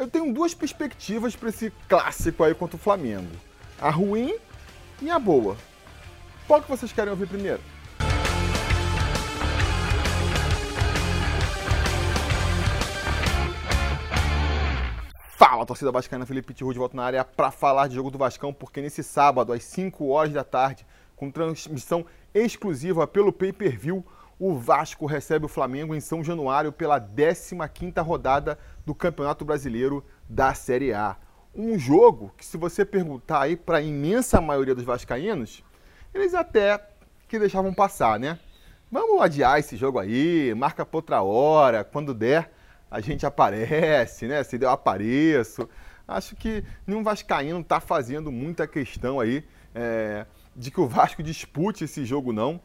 Eu tenho duas perspectivas para esse clássico aí contra o Flamengo: a ruim e a boa. Qual que vocês querem ouvir primeiro? Fala, torcida vascaína, Felipe Tiru de volta na área para falar de jogo do Vascão, porque nesse sábado, às 5 horas da tarde, com transmissão exclusiva pelo Pay-Per-View, o Vasco recebe o Flamengo em São Januário pela 15ª rodada do Campeonato Brasileiro da Série A. Um jogo que, se você perguntar aí para a imensa maioria dos vascaínos, eles até que deixavam passar, né? Vamos adiar esse jogo aí, marca para outra hora, quando der a gente aparece, né? Se eu apareço. Acho que nenhum vascaíno está fazendo muita questão aí é, de que o Vasco dispute esse jogo, não.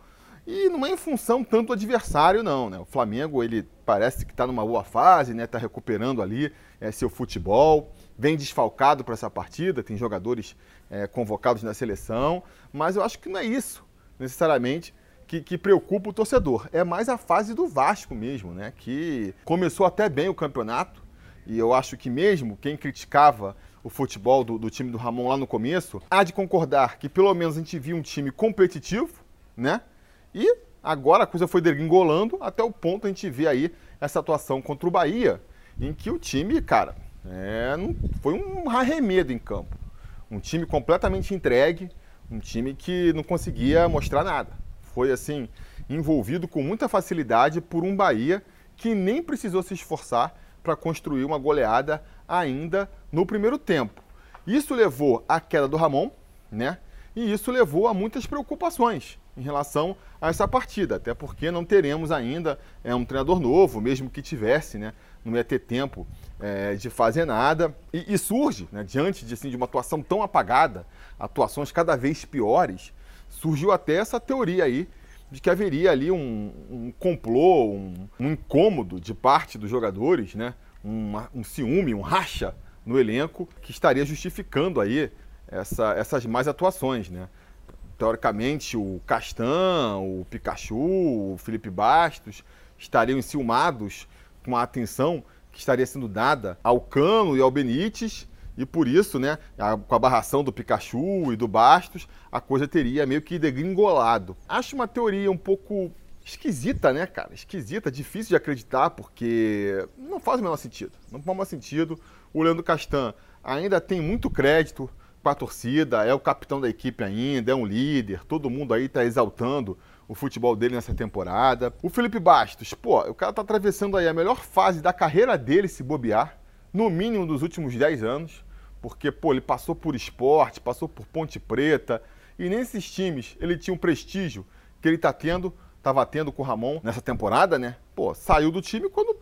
E não é em função tanto do adversário, não. Né? O Flamengo, ele parece que está numa boa fase, né? Está recuperando ali é, seu futebol, vem desfalcado para essa partida, tem jogadores é, convocados na seleção, mas eu acho que não é isso, necessariamente, que, que, preocupa o torcedor. É mais a fase do Vasco mesmo, né? Que começou até bem o campeonato. E eu acho que mesmo quem criticava o futebol do, do, time do Ramon lá no começo, há de concordar que pelo menos a gente viu um time competitivo, né? E agora a coisa foi degringolando até o ponto a gente vê aí essa atuação contra o Bahia, em que o time, cara, é, não, foi um arremedo em campo. Um time completamente entregue, um time que não conseguia mostrar nada foi assim envolvido com muita facilidade por um Bahia que nem precisou se esforçar para construir uma goleada ainda no primeiro tempo. Isso levou à queda do Ramon, né? E isso levou a muitas preocupações em relação a essa partida, até porque não teremos ainda é, um treinador novo, mesmo que tivesse, né? Não ia ter tempo é, de fazer nada. E, e surge, né, diante de, assim, de uma atuação tão apagada, atuações cada vez piores, surgiu até essa teoria aí de que haveria ali um, um complô, um, um, incômodo de parte dos jogadores, né? Uma, um ciúme, um racha no elenco que estaria justificando aí essa, essas más atuações, né? Teoricamente, o Castan, o Pikachu, o Felipe Bastos estariam enciumados com a atenção que estaria sendo dada ao Cano e ao Benítez e por isso, né, a, com a barração do Pikachu e do Bastos, a coisa teria meio que degringolado. Acho uma teoria um pouco esquisita, né, cara? Esquisita, difícil de acreditar, porque não faz o menor sentido. Não faz o menor sentido. O Leandro Castan ainda tem muito crédito com a torcida, é o capitão da equipe ainda, é um líder, todo mundo aí está exaltando o futebol dele nessa temporada. O Felipe Bastos, pô, o cara tá atravessando aí a melhor fase da carreira dele se bobear, no mínimo dos últimos 10 anos porque pô, ele passou por esporte, passou por Ponte Preta, e nesses times ele tinha um prestígio que ele tá tendo, estava tendo com o Ramon nessa temporada, né? Pô, saiu do time quando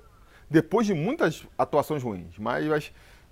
depois de muitas atuações ruins, mas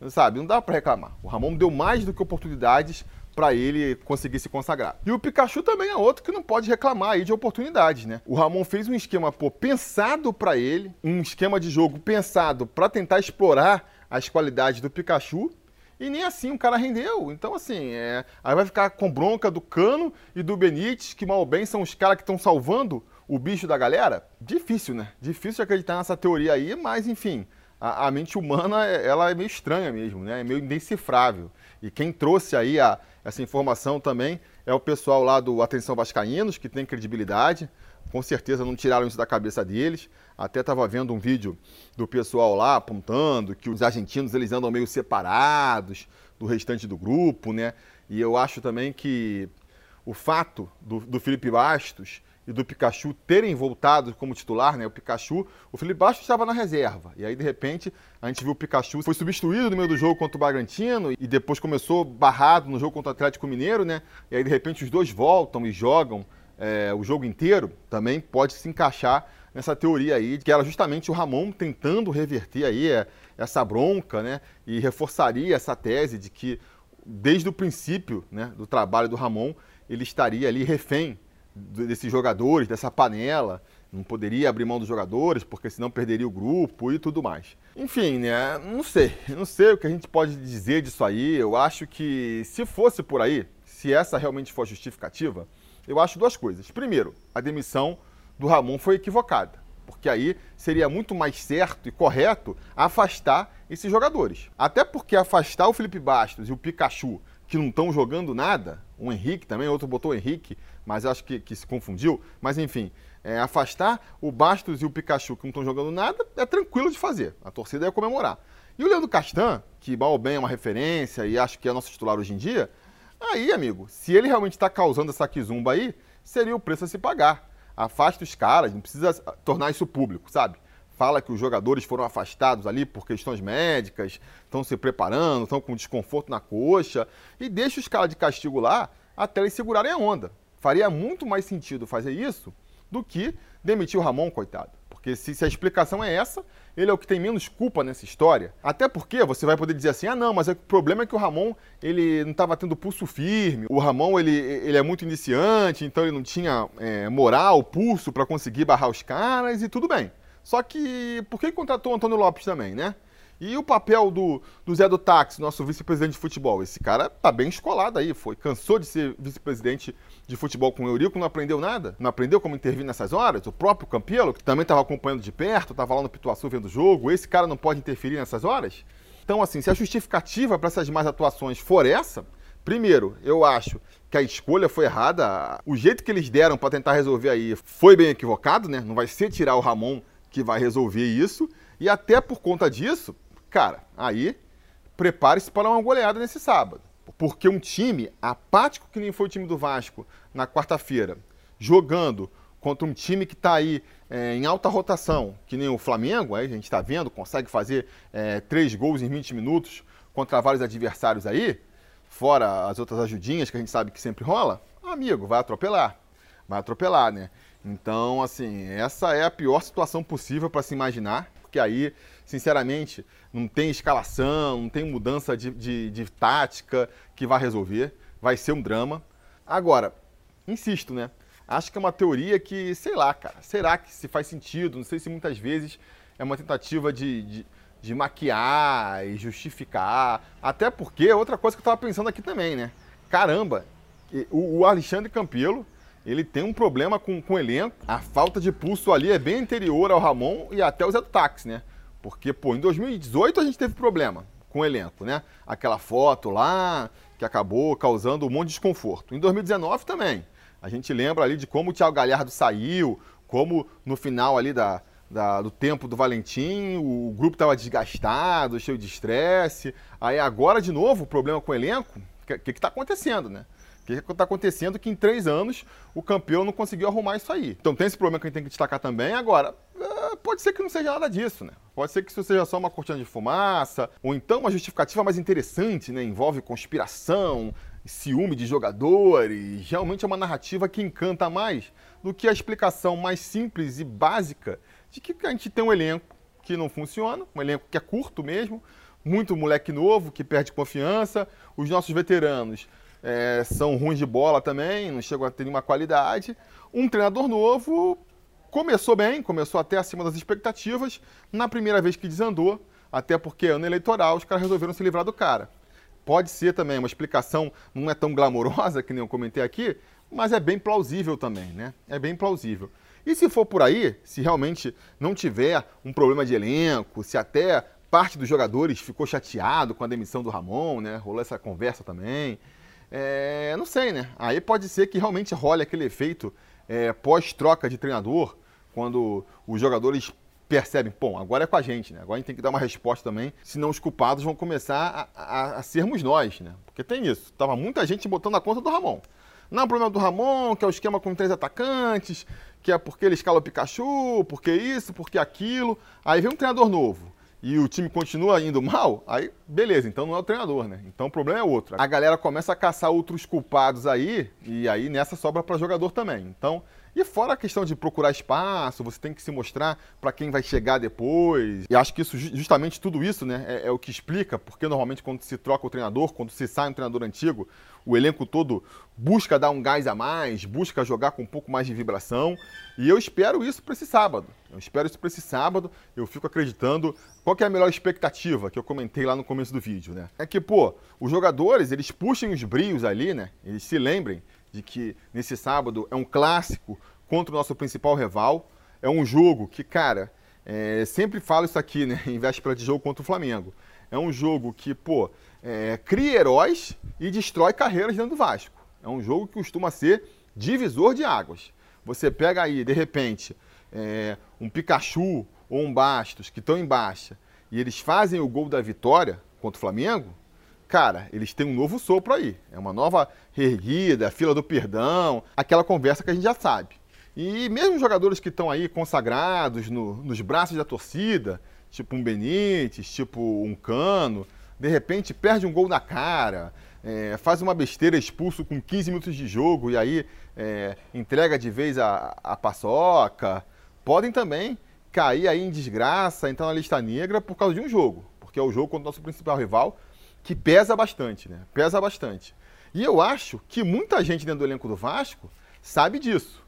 sabe, não dá para reclamar. O Ramon deu mais do que oportunidades para ele conseguir se consagrar. E o Pikachu também é outro que não pode reclamar aí de oportunidades, né? O Ramon fez um esquema pô, pensado para ele, um esquema de jogo pensado para tentar explorar as qualidades do Pikachu e nem assim o cara rendeu. Então, assim, é... aí vai ficar com bronca do Cano e do Benítez, que mal bem são os caras que estão salvando o bicho da galera. Difícil, né? Difícil acreditar nessa teoria aí, mas enfim, a, a mente humana é, ela é meio estranha mesmo, né? É meio indecifrável. E quem trouxe aí a, essa informação também é o pessoal lá do Atenção Vascaínos, que tem credibilidade. Com certeza não tiraram isso da cabeça deles. Até estava vendo um vídeo do pessoal lá apontando que os argentinos eles andam meio separados do restante do grupo, né? E eu acho também que o fato do, do Felipe Bastos e do Pikachu terem voltado como titular, né? O Pikachu, o Felipe Bastos estava na reserva. E aí, de repente, a gente viu o Pikachu foi substituído no meio do jogo contra o Bragantino e depois começou barrado no jogo contra o Atlético Mineiro, né? E aí, de repente, os dois voltam e jogam é, o jogo inteiro. Também pode se encaixar nessa teoria aí, que era justamente o Ramon tentando reverter aí é, essa bronca, né? E reforçaria essa tese de que desde o princípio né, do trabalho do Ramon, ele estaria ali refém desses jogadores, dessa panela, não poderia abrir mão dos jogadores, porque senão perderia o grupo e tudo mais. Enfim, né? Não sei, não sei o que a gente pode dizer disso aí. Eu acho que se fosse por aí, se essa realmente for justificativa, eu acho duas coisas. Primeiro, a demissão do Ramon foi equivocada, porque aí seria muito mais certo e correto afastar esses jogadores. Até porque afastar o Felipe Bastos e o Pikachu, que não estão jogando nada, o Henrique também, outro botou o Henrique, mas acho que, que se confundiu. Mas enfim, é, afastar o Bastos e o Pikachu, que não estão jogando nada, é tranquilo de fazer. A torcida ia comemorar. E o Leandro Castan, que mal bem é uma referência e acho que é nosso titular hoje em dia, aí, amigo, se ele realmente está causando essa quizumba aí, seria o preço a se pagar. Afasta os caras, não precisa tornar isso público, sabe? Fala que os jogadores foram afastados ali por questões médicas, estão se preparando, estão com desconforto na coxa, e deixa os caras de castigo lá até eles segurarem a onda. Faria muito mais sentido fazer isso do que demitir o Ramon, coitado. Porque se, se, a explicação é essa, ele é o que tem menos culpa nessa história. Até porque você vai poder dizer assim, ah não, mas é, o problema é que o Ramon ele não estava tendo pulso firme. O Ramon ele, ele é muito iniciante, então ele não tinha é, moral, pulso para conseguir barrar os caras e tudo bem. Só que por que contratou o Antônio Lopes também, né? E o papel do, do Zé do Táxi, nosso vice-presidente de futebol? Esse cara tá bem escolado aí, foi. Cansou de ser vice-presidente de futebol com o Eurico, não aprendeu nada? Não aprendeu como intervir nessas horas? O próprio Campelo, que também estava acompanhando de perto, estava lá no Pituaçu vendo o jogo, esse cara não pode interferir nessas horas? Então, assim, se a justificativa para essas más atuações for essa, primeiro, eu acho que a escolha foi errada. O jeito que eles deram para tentar resolver aí foi bem equivocado, né? Não vai ser tirar o Ramon que vai resolver isso. E até por conta disso, Cara, aí prepare-se para uma goleada nesse sábado. Porque um time apático que nem foi o time do Vasco na quarta-feira, jogando contra um time que está aí é, em alta rotação, que nem o Flamengo, aí a gente está vendo, consegue fazer é, três gols em 20 minutos contra vários adversários aí, fora as outras ajudinhas que a gente sabe que sempre rola, amigo, vai atropelar. Vai atropelar, né? Então, assim, essa é a pior situação possível para se imaginar, porque aí sinceramente, não tem escalação, não tem mudança de, de, de tática que vai resolver. Vai ser um drama. Agora, insisto, né? Acho que é uma teoria que, sei lá, cara, será que se faz sentido? Não sei se muitas vezes é uma tentativa de, de, de maquiar e justificar. Até porque, outra coisa que eu estava pensando aqui também, né? Caramba, o, o Alexandre Campelo, ele tem um problema com, com o elenco. A falta de pulso ali é bem anterior ao Ramon e até o Zé do Táxi, né? Porque, pô, em 2018 a gente teve problema com o elenco, né? Aquela foto lá que acabou causando um monte de desconforto. Em 2019 também. A gente lembra ali de como o Thiago Galhardo saiu, como no final ali da, da, do tempo do Valentim, o grupo estava desgastado, cheio de estresse. Aí agora, de novo, o problema com o elenco, o que está acontecendo, né? Que está acontecendo que em três anos o campeão não conseguiu arrumar isso aí. Então tem esse problema que a gente tem que destacar também. Agora, é, pode ser que não seja nada disso, né? Pode ser que isso seja só uma cortina de fumaça, ou então uma justificativa mais interessante, né? Envolve conspiração, ciúme de jogadores. Realmente é uma narrativa que encanta mais do que a explicação mais simples e básica de que a gente tem um elenco que não funciona, um elenco que é curto mesmo, muito moleque novo que perde confiança, os nossos veteranos é, são ruins de bola também, não chegam a ter nenhuma qualidade. Um treinador novo começou bem, começou até acima das expectativas, na primeira vez que desandou, até porque ano eleitoral os caras resolveram se livrar do cara. Pode ser também uma explicação, não é tão glamourosa que nem eu comentei aqui, mas é bem plausível também, né? É bem plausível. E se for por aí, se realmente não tiver um problema de elenco, se até parte dos jogadores ficou chateado com a demissão do Ramon, né? Rolou essa conversa também. É, não sei, né? Aí pode ser que realmente role aquele efeito é, pós-troca de treinador, quando os jogadores percebem, bom, agora é com a gente, né? Agora a gente tem que dar uma resposta também, senão os culpados vão começar a, a, a sermos nós, né? Porque tem isso. Tava muita gente botando a conta do Ramon. Não, o problema do Ramon, que é o esquema com três atacantes, que é porque ele escala o Pikachu, porque isso, porque aquilo. Aí vem um treinador novo e o time continua indo mal, aí beleza, então não é o treinador, né? Então o problema é outro. A galera começa a caçar outros culpados aí, e aí nessa sobra para jogador também. Então, e fora a questão de procurar espaço, você tem que se mostrar para quem vai chegar depois. E acho que isso, justamente tudo isso, né, é, é, o que explica porque normalmente quando se troca o treinador, quando se sai um treinador antigo, o elenco todo busca dar um gás a mais, busca jogar com um pouco mais de vibração. E eu espero isso para esse sábado. Eu espero isso para esse sábado. Eu fico acreditando. Qual é a melhor expectativa que eu comentei lá no começo do vídeo, né? É que, pô, os jogadores, eles puxem os brios ali, né? Eles se lembrem de que nesse sábado é um clássico contra o nosso principal rival. É um jogo que, cara, É, sempre falo isso aqui, né? Em véspera de jogo contra o Flamengo. É um jogo que, pô, é, cria heróis e destrói carreiras dentro do Vasco. É um jogo que costuma ser divisor de águas. Você pega aí, de repente, é, um Pikachu ou um Bastos que estão em baixa e eles fazem o gol da vitória contra o Flamengo, cara, eles têm um novo sopro aí. É uma nova reerguida, fila do perdão, aquela conversa que a gente já sabe. E mesmo jogadores que estão aí consagrados no, nos braços da torcida, tipo um Benítez, tipo um Cano, de repente perde um gol na cara, é, faz uma besteira expulso com 15 minutos de jogo e aí é, entrega de vez a, a paçoca, podem também cair aí em desgraça, entrar na lista negra por causa de um jogo, porque é o jogo contra o nosso principal rival, que pesa bastante, né? Pesa bastante. E eu acho que muita gente dentro do elenco do Vasco sabe disso.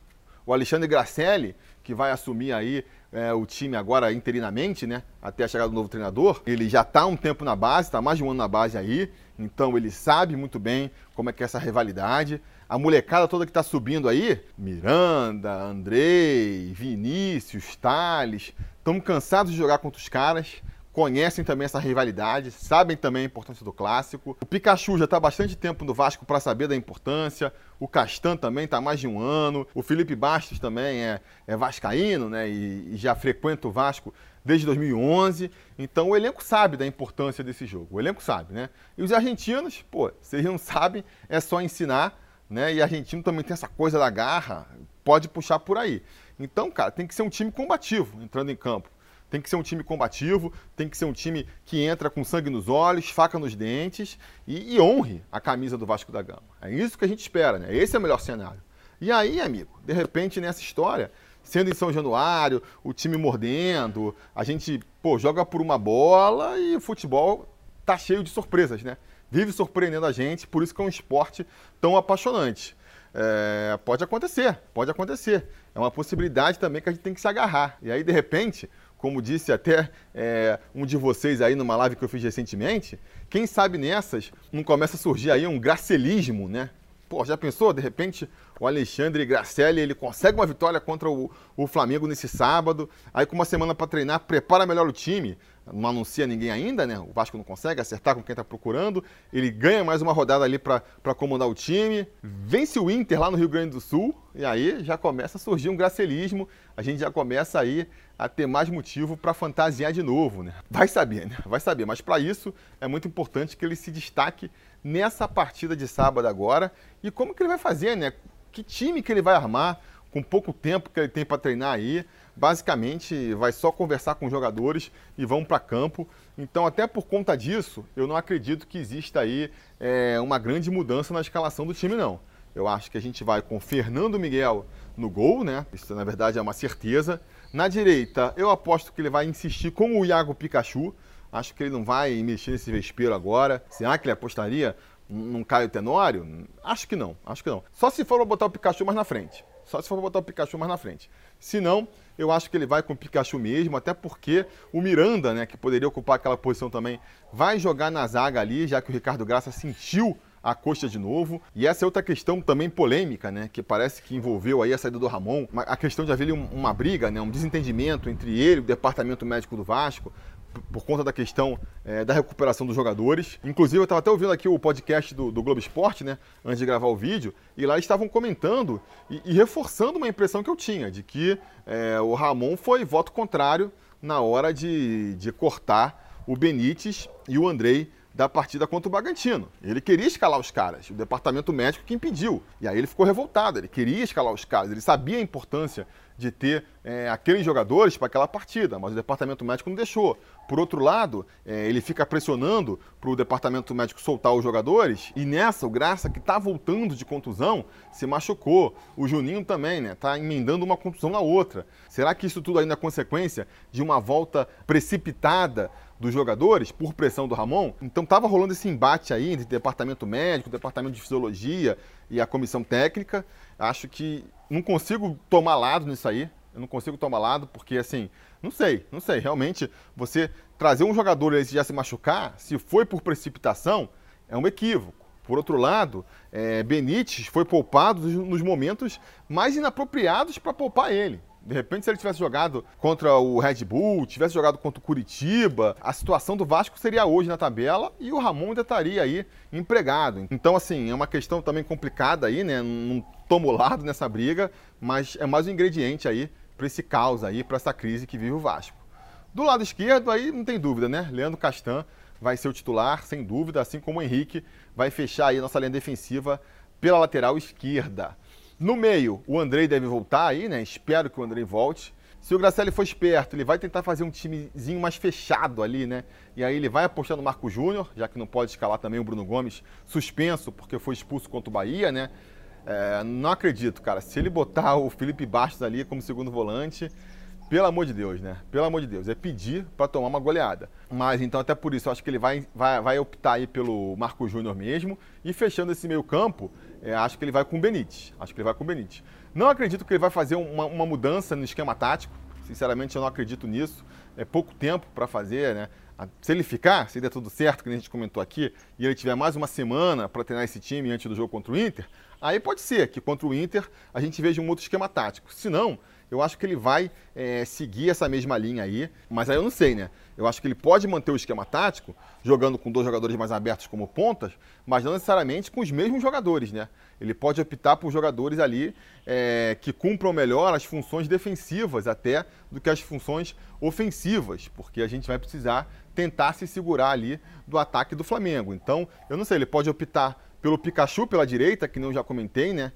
O Alexandre Gracelli, que vai assumir aí é, o time agora interinamente, né? Até a chegada do novo treinador. Ele já está um tempo na base, está mais de um ano na base aí. Então ele sabe muito bem como é que é essa rivalidade. A molecada toda que está subindo aí, Miranda, Andrei, Vinícius, Thales, estamos cansados de jogar contra os caras conhecem também essa rivalidade, sabem também a importância do clássico. O Pikachu já está bastante tempo no Vasco para saber da importância. O Castan também está mais de um ano. O Felipe Bastos também é, é vascaíno, né? E, e, já frequenta o Vasco desde 2011. Então o elenco sabe da importância desse jogo. O elenco sabe, né? E os argentinos, pô, vocês não sabem, é só ensinar, né? E argentino também tem essa coisa da garra, pode puxar por aí. Então, cara, tem que ser um time combativo entrando em campo. Tem que ser um time combativo, tem que ser um time que entra com sangue nos olhos, faca nos dentes e, e honre a camisa do Vasco da Gama. É isso que a gente espera, né? Esse é o melhor cenário. E aí, amigo, de repente nessa história, sendo em São Januário, o time mordendo, a gente, pô, joga por uma bola e o futebol tá cheio de surpresas, né? Vive surpreendendo a gente, por isso que é um esporte tão apaixonante. É, pode acontecer, pode acontecer. É uma possibilidade também que a gente tem que se agarrar. E aí, de repente, como disse até é, um de vocês aí numa live que eu fiz recentemente, quem sabe nessas não começa a surgir aí um gracelismo, né? Pô, já pensou? De repente o Alexandre Gracelli ele consegue uma vitória contra o, o Flamengo nesse sábado, aí com uma semana para treinar, prepara melhor o time, não anuncia ninguém ainda, né? O Vasco não consegue acertar com quem está procurando, ele ganha mais uma rodada ali para acomodar o time, vence o Inter lá no Rio Grande do Sul, e aí já começa a surgir um gracelismo, a gente já começa aí a ter mais motivo para fantasiar de novo, né? Vai saber, né? Vai saber. Mas para isso é muito importante que ele se destaque nessa partida de sábado agora. E como que ele vai fazer, né? Que time que ele vai armar com pouco tempo que ele tem para treinar aí? Basicamente, vai só conversar com os jogadores e vão para campo. Então, até por conta disso, eu não acredito que exista aí é, uma grande mudança na escalação do time, não. Eu acho que a gente vai com Fernando Miguel no gol, né? Isso na verdade é uma certeza. Na direita, eu aposto que ele vai insistir com o Iago Pikachu. Acho que ele não vai mexer nesse vespeiro agora. Será que ele apostaria num Caio Tenório? Acho que não, acho que não. Só se for botar o Pikachu mais na frente. Só se for botar o Pikachu mais na frente. Se não, eu acho que ele vai com o Pikachu mesmo, até porque o Miranda, né, que poderia ocupar aquela posição também, vai jogar na zaga ali, já que o Ricardo Graça sentiu a coxa de novo. E essa é outra questão também polêmica, né? Que parece que envolveu aí a saída do Ramon. A questão de haver uma briga, né? Um desentendimento entre ele e o departamento médico do Vasco por conta da questão é, da recuperação dos jogadores. Inclusive, eu estava até ouvindo aqui o podcast do, do, Globo Esporte, né, antes de gravar o vídeo, e lá estavam comentando e, e, reforçando uma impressão que eu tinha, de que é, o Ramon foi voto contrário na hora de, de cortar o Benítez e o Andrei da partida contra o Bragantino. Ele queria escalar os caras, o departamento médico que impediu. E aí ele ficou revoltado, ele queria escalar os caras, ele sabia a importância de ter é, aqueles jogadores para aquela partida, mas o departamento médico não deixou. Por outro lado, é, ele fica pressionando para o departamento médico soltar os jogadores, e nessa o Graça, que está voltando de contusão, se machucou. O Juninho também, né? Está emendando uma contusão na outra. Será que isso tudo ainda é consequência de uma volta precipitada dos jogadores por pressão do Ramon? Então estava rolando esse embate aí entre departamento médico, departamento de fisiologia e a comissão técnica. Acho que não consigo tomar lado nisso aí. Eu não consigo tomar lado porque, assim, não sei, não sei. Realmente, você trazer um jogador e já se machucar, se foi por precipitação, é um equívoco. Por outro lado, é, Benítez foi poupado nos momentos mais inapropriados para poupar ele. De repente, se ele tivesse jogado contra o Red Bull, tivesse jogado contra o Curitiba, a situação do Vasco seria hoje na tabela e o Ramon ainda estaria aí empregado. Então, assim, é uma questão também complicada aí, né? Não tomo lado nessa briga, mas é mais um ingrediente aí para esse caos aí, para essa crise que vive o Vasco. Do lado esquerdo, aí não tem dúvida, né? Leandro Castan vai ser o titular, sem dúvida, assim como o Henrique vai fechar aí a nossa linha defensiva pela lateral esquerda. No meio, o Andrei deve voltar aí, né? Espero que o Andrei volte. Se o Gracelli for esperto, ele vai tentar fazer um timezinho mais fechado ali, né? E aí ele vai apostar no Marco Júnior, já que não pode escalar também o Bruno Gomes, suspenso porque foi expulso contra o Bahia, né? É, não acredito, cara. Se ele botar o Felipe Bastos ali como segundo volante, pelo amor de Deus, né? Pelo amor de Deus, é pedir para tomar uma goleada. Mas então, até por isso, eu acho que ele vai, vai, vai optar aí pelo Marco Júnior mesmo. E fechando esse meio campo, é, acho que ele vai com o Benítez. Acho que ele vai com o Benítez. Não acredito que ele vai fazer uma, uma mudança no esquema tático. Sinceramente, eu não acredito nisso. É pouco tempo para fazer, né? Se ele ficar, se der tudo certo, que a gente comentou aqui, e ele tiver mais uma semana para treinar esse time antes do jogo contra o Inter, aí pode ser que contra o Inter a gente veja um outro esquema tático. Se não, eu acho que ele vai é, seguir essa mesma linha aí, mas aí eu não sei, né? Eu acho que ele pode manter o esquema tático, jogando com dois jogadores mais abertos como pontas, mas não necessariamente com os mesmos jogadores, né? Ele pode optar por jogadores ali é, que cumpram melhor as funções defensivas até do que as funções ofensivas, porque a gente vai precisar tentar se segurar ali do ataque do Flamengo. Então, eu não sei, ele pode optar pelo Pikachu pela direita, que não já comentei, né?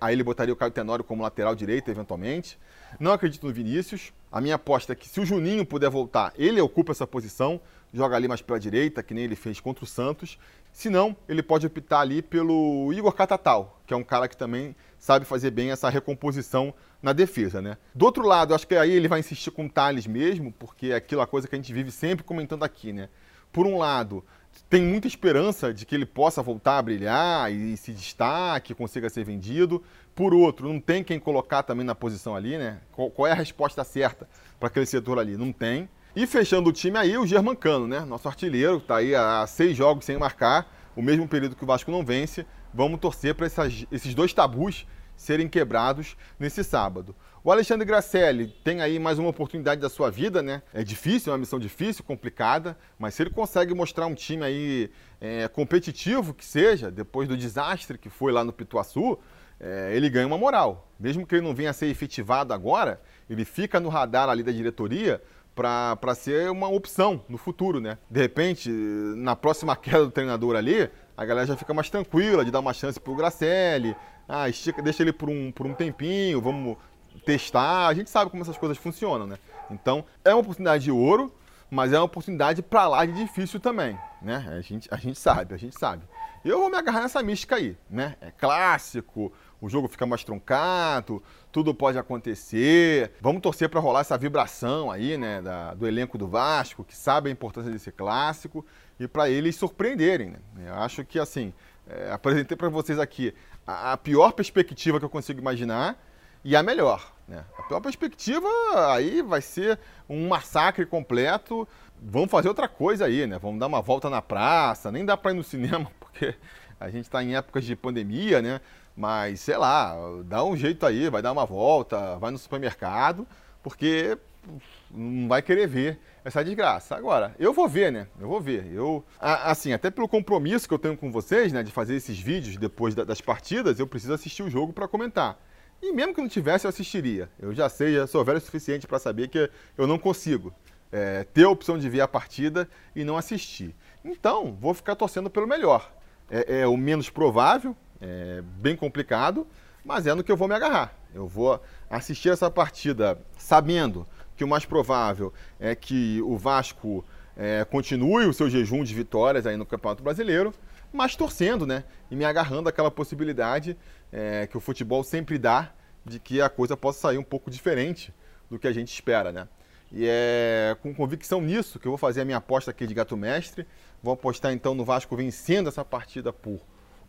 Aí, ele botaria o Caio Tenório como lateral direito, eventualmente. Não acredito no Vinícius. A minha aposta é que se o Juninho puder voltar, ele ocupa essa posição, joga ali mais pela direita, que nem ele fez contra o Santos. Se não, ele pode optar ali pelo Igor Catatal, que é um cara que também sabe fazer bem essa recomposição na defesa, né? Do outro lado, acho que aí ele vai insistir com o Thales mesmo, porque é aquela coisa que a gente vive sempre comentando aqui, né? Por um lado, tem muita esperança de que ele possa voltar a brilhar e se destaque, consiga ser vendido. Por outro, não tem quem colocar também na posição ali, né? Qual, qual é a resposta certa para aquele setor ali? Não tem. E fechando o time aí, o Germancano, né? Nosso artilheiro, está aí há seis jogos sem marcar, o mesmo período que o Vasco não vence. Vamos torcer para esses dois tabus serem quebrados nesse sábado. O Alexandre Gracelli tem aí mais uma oportunidade da sua vida, né? É difícil, é uma missão difícil, complicada, mas se ele consegue mostrar um time aí é, competitivo que seja, depois do desastre que foi lá no Pituaçu, é, ele ganha uma moral. Mesmo que ele não venha a ser efetivado agora, ele fica no radar ali da diretoria para ser uma opção no futuro, né? De repente, na próxima queda do treinador ali, a galera já fica mais tranquila de dar uma chance pro Gracelli, ah, estica, deixa ele por um, por um tempinho, vamos testar. A gente sabe como essas coisas funcionam, né? Então, é uma oportunidade de ouro, mas é uma oportunidade para lá de difícil também, né? A gente, a gente sabe, a gente sabe. Eu vou me agarrar nessa mística aí, né? É clássico, o jogo fica mais truncado, tudo pode acontecer. Vamos torcer para rolar essa vibração aí, né, da, do elenco do Vasco, que sabe a importância desse clássico e para eles surpreenderem. Né? Eu acho que assim, é, apresentei para vocês aqui a, a, pior perspectiva que eu consigo imaginar e a melhor. Né? A pior perspectiva aí vai ser um massacre completo. Vamos fazer outra coisa aí, né? Vamos dar uma volta na praça, nem dá para ir no cinema porque a gente está em épocas de pandemia, né? Mas, sei lá, dá um jeito aí, vai dar uma volta, vai no supermercado, porque não vai querer ver essa desgraça. Agora, eu vou ver, né? Eu vou ver. Eu, assim, até pelo compromisso que eu tenho com vocês, né, de fazer esses vídeos depois das partidas, eu preciso assistir o jogo para comentar. E mesmo que não tivesse, eu assistiria. Eu já sei, já sou velho o suficiente para saber que eu não consigo é, ter a opção de ver a partida e não assistir. Então, vou ficar torcendo pelo melhor. É, é o menos provável, é bem complicado, mas é no que eu vou me agarrar. Eu vou assistir essa partida sabendo que o mais provável é que o Vasco é, continue o seu jejum de vitórias aí no Campeonato Brasileiro, mas torcendo, né? E me agarrando àquela possibilidade é, que o futebol sempre dá de que a coisa possa sair um pouco diferente do que a gente espera, né? E é com convicção nisso que eu vou fazer a minha aposta aqui de gato mestre. Vou apostar então no Vasco vencendo essa partida por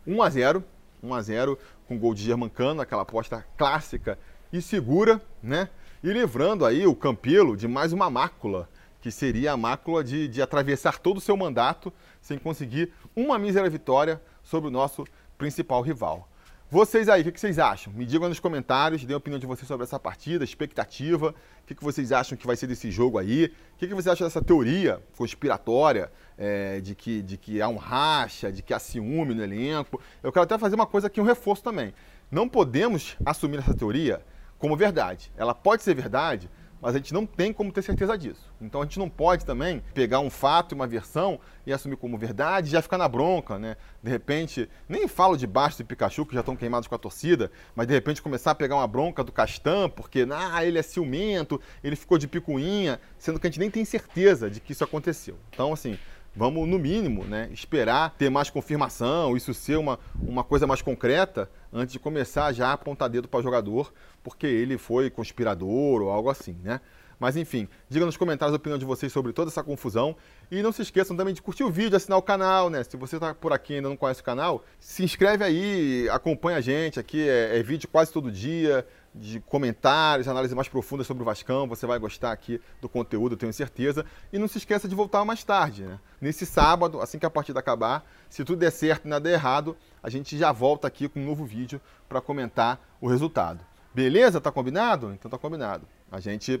1 a 0 1 a 0 com gol de Germancano, aquela aposta clássica e segura, né? E livrando aí o Campelo de mais uma mácula, que seria a mácula de, de atravessar todo o seu mandato sem conseguir uma mísera vitória sobre o nosso principal rival. Vocês aí, o que vocês acham? Me digam nos comentários, dêem a opinião de vocês sobre essa partida, expectativa, o que vocês acham que vai ser desse jogo aí, o que vocês acham dessa teoria conspiratória é, de, que, de que há um racha, de que há ciúme no elenco. Eu quero até fazer uma coisa aqui, um reforço também. Não podemos assumir essa teoria como verdade. Ela pode ser verdade, mas a gente não tem como ter certeza disso. Então a gente não pode também pegar um fato e uma versão e assumir como verdade e já ficar na bronca, né? De repente, nem falo de Bastos e Pikachu, que já estão queimados com a torcida, mas de repente começar a pegar uma bronca do Castan, porque ah, ele é ciumento, ele ficou de picuinha, sendo que a gente nem tem certeza de que isso aconteceu. Então, assim, vamos, no mínimo, né, esperar ter mais confirmação, isso ser uma, uma coisa mais concreta, antes de começar já a apontar dedo para o jogador, porque ele foi conspirador ou algo assim, né? Mas enfim, diga nos comentários a opinião de vocês sobre toda essa confusão. E não se esqueçam também de curtir o vídeo, assinar o canal, né? Se você está por aqui e ainda não conhece o canal, se inscreve aí, acompanha a gente. Aqui é, é vídeo quase todo dia, de comentários, análise mais profunda sobre o Vascão. Você vai gostar aqui do conteúdo, tenho certeza. E não se esqueça de voltar mais tarde, né? Nesse sábado, assim que a partida acabar, se tudo der certo e nada der errado, a gente já volta aqui com um novo vídeo para comentar o resultado. Beleza? Tá combinado? Então tá combinado. A gente